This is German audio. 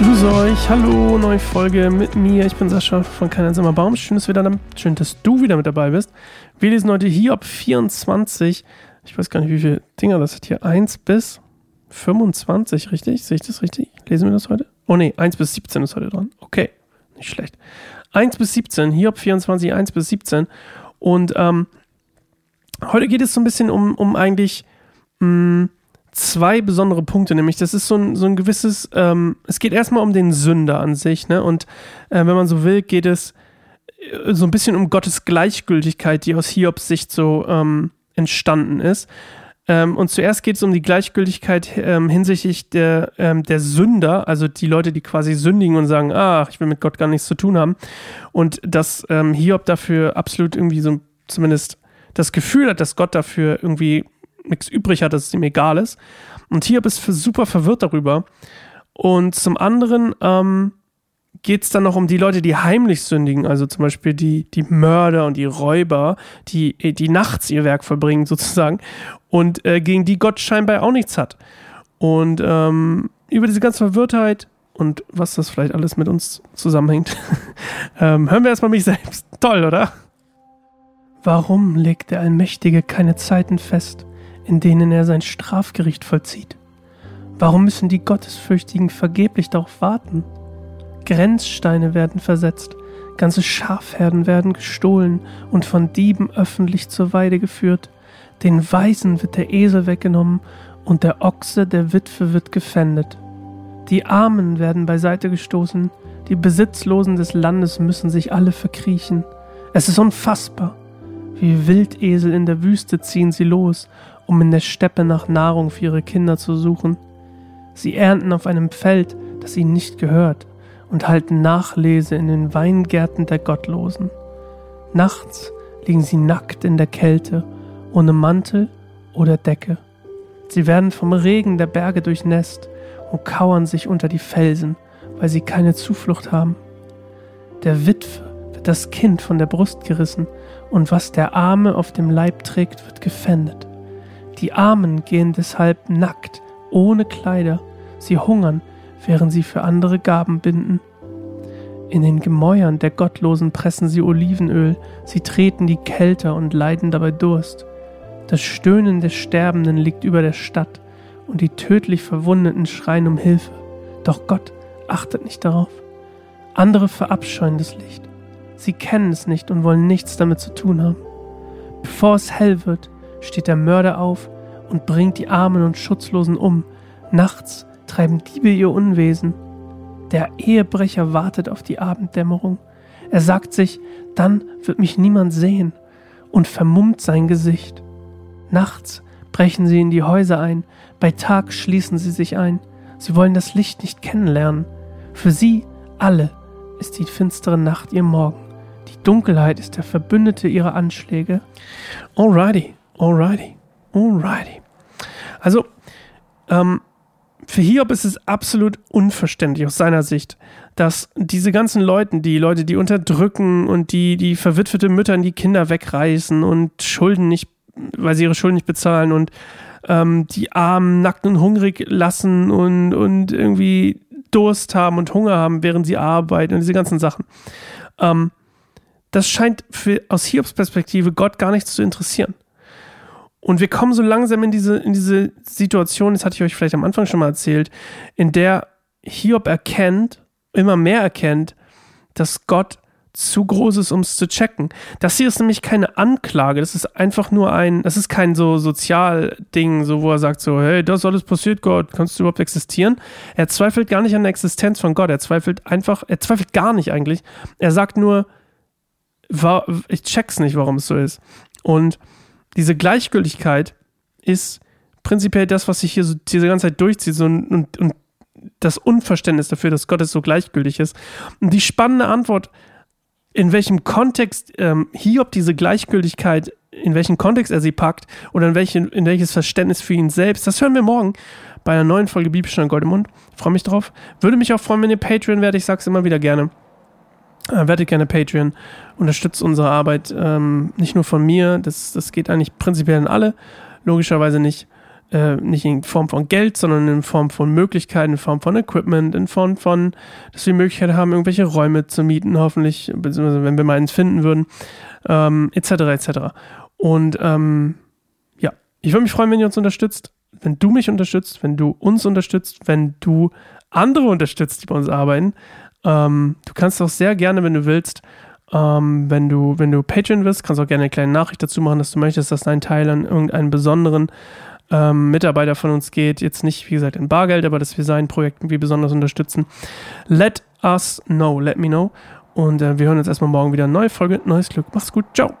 Grüße euch, hallo, neue Folge mit mir. Ich bin Sascha von Kein einsamer Baum. Schön, dass, schön, dass du wieder mit dabei bist. Wir lesen heute Hiob 24. Ich weiß gar nicht, wie viele Dinger das hat hier. 1 bis 25, richtig? Sehe ich das richtig? Lesen wir das heute? Oh ne, 1 bis 17 ist heute dran. Okay, nicht schlecht. 1 bis 17, Hiob 24, 1 bis 17. Und ähm, heute geht es so ein bisschen um, um eigentlich mh, hm, zwei besondere Punkte, nämlich das ist so ein, so ein gewisses, ähm, es geht erstmal um den Sünder an sich, ne? Und äh, wenn man so will, geht es äh, so ein bisschen um Gottes Gleichgültigkeit, die aus Hiobs Sicht so ähm, entstanden ist. Ähm, und zuerst geht es um die Gleichgültigkeit ähm, hinsichtlich der, ähm, der Sünder, also die Leute, die quasi sündigen und sagen, ach, ich will mit Gott gar nichts zu tun haben. Und dass ähm, Hiob dafür absolut irgendwie so zumindest das Gefühl hat, dass Gott dafür irgendwie nichts übrig hat, dass es ihm egal ist. Und Hiob ist super verwirrt darüber. Und zum anderen ähm, geht es dann noch um die Leute, die heimlich sündigen, also zum Beispiel die, die Mörder und die Räuber, die, die nachts ihr Werk verbringen sozusagen und äh, gegen die Gott scheinbar auch nichts hat. Und ähm, über diese ganze Verwirrtheit und was das vielleicht alles mit uns zusammenhängt, ähm, hören wir erstmal mich selbst. Toll, oder? Warum legt der Allmächtige keine Zeiten fest, in denen er sein Strafgericht vollzieht? Warum müssen die Gottesfürchtigen vergeblich darauf warten? Grenzsteine werden versetzt, ganze Schafherden werden gestohlen und von Dieben öffentlich zur Weide geführt. Den Weisen wird der Esel weggenommen und der Ochse der Witwe wird gefändet. Die Armen werden beiseite gestoßen, die Besitzlosen des Landes müssen sich alle verkriechen. Es ist unfassbar. Wie Wildesel in der Wüste ziehen sie los, um in der Steppe nach Nahrung für ihre Kinder zu suchen. Sie ernten auf einem Feld, das ihnen nicht gehört, und halten Nachlese in den Weingärten der Gottlosen. Nachts liegen sie nackt in der Kälte, ohne Mantel oder Decke. Sie werden vom Regen der Berge durchnässt und kauern sich unter die Felsen, weil sie keine Zuflucht haben. Der Witwe das Kind von der Brust gerissen, und was der Arme auf dem Leib trägt, wird gefändet. Die Armen gehen deshalb nackt, ohne Kleider, sie hungern, während sie für andere Gaben binden. In den Gemäuern der Gottlosen pressen sie Olivenöl, sie treten die Kälte und leiden dabei Durst. Das Stöhnen des Sterbenden liegt über der Stadt, und die tödlich Verwundeten schreien um Hilfe. Doch Gott achtet nicht darauf. Andere verabscheuen das Licht. Sie kennen es nicht und wollen nichts damit zu tun haben. Bevor es hell wird, steht der Mörder auf und bringt die Armen und Schutzlosen um. Nachts treiben Diebe ihr Unwesen. Der Ehebrecher wartet auf die Abenddämmerung. Er sagt sich, dann wird mich niemand sehen und vermummt sein Gesicht. Nachts brechen sie in die Häuser ein, bei Tag schließen sie sich ein. Sie wollen das Licht nicht kennenlernen. Für sie alle ist die finstere Nacht ihr Morgen. Die Dunkelheit ist der Verbündete ihrer Anschläge. Alrighty, alrighty, alrighty. Also, ähm, für Hiob ist es absolut unverständlich aus seiner Sicht, dass diese ganzen Leute, die Leute, die unterdrücken und die, die verwitwete Mütter die Kinder wegreißen und Schulden nicht, weil sie ihre Schulden nicht bezahlen und ähm, die Armen nackt und hungrig lassen und, und irgendwie Durst haben und Hunger haben, während sie arbeiten und diese ganzen Sachen. Ähm, das scheint für, aus Hiobs Perspektive Gott gar nichts zu interessieren. Und wir kommen so langsam in diese, in diese Situation, das hatte ich euch vielleicht am Anfang schon mal erzählt, in der Hiob erkennt, immer mehr erkennt, dass Gott zu groß ist, um es zu checken. Das hier ist nämlich keine Anklage, das ist einfach nur ein, das ist kein so Sozialding, so wo er sagt so, hey, das alles passiert, Gott, kannst du überhaupt existieren? Er zweifelt gar nicht an der Existenz von Gott, er zweifelt einfach, er zweifelt gar nicht eigentlich. Er sagt nur, ich check's nicht, warum es so ist. Und diese Gleichgültigkeit ist prinzipiell das, was sich hier so diese ganze Zeit durchzieht so, und, und das Unverständnis dafür, dass Gott so gleichgültig ist. Und die spannende Antwort, in welchem Kontext ähm, Hiob diese Gleichgültigkeit, in welchen Kontext er sie packt oder in, welchen, in welches Verständnis für ihn selbst, das hören wir morgen bei einer neuen Folge Bibelstunde Gold im Mund. Freue mich drauf. Würde mich auch freuen, wenn ihr Patreon werdet. Ich sage es immer wieder gerne. Äh, werdet gerne Patreon, unterstützt unsere Arbeit, ähm, nicht nur von mir, das, das geht eigentlich prinzipiell an alle, logischerweise nicht, äh, nicht in Form von Geld, sondern in Form von Möglichkeiten, in Form von Equipment, in Form von, dass wir die Möglichkeit haben, irgendwelche Räume zu mieten, hoffentlich, beziehungsweise wenn wir mal eins finden würden, ähm, etc. etc. Und ähm, ja, ich würde mich freuen, wenn ihr uns unterstützt, wenn du mich unterstützt, wenn du uns unterstützt, wenn du andere unterstützt, die bei uns arbeiten. Ähm, du kannst auch sehr gerne, wenn du willst, ähm, wenn du, wenn du Patreon wirst, kannst du auch gerne eine kleine Nachricht dazu machen, dass du möchtest, dass dein Teil an irgendeinen besonderen ähm, Mitarbeiter von uns geht. Jetzt nicht, wie gesagt, in Bargeld, aber dass wir sein Projekt irgendwie besonders unterstützen. Let us know, let me know. Und äh, wir hören uns erstmal morgen wieder neue Folge. Neues Glück. Mach's gut. Ciao.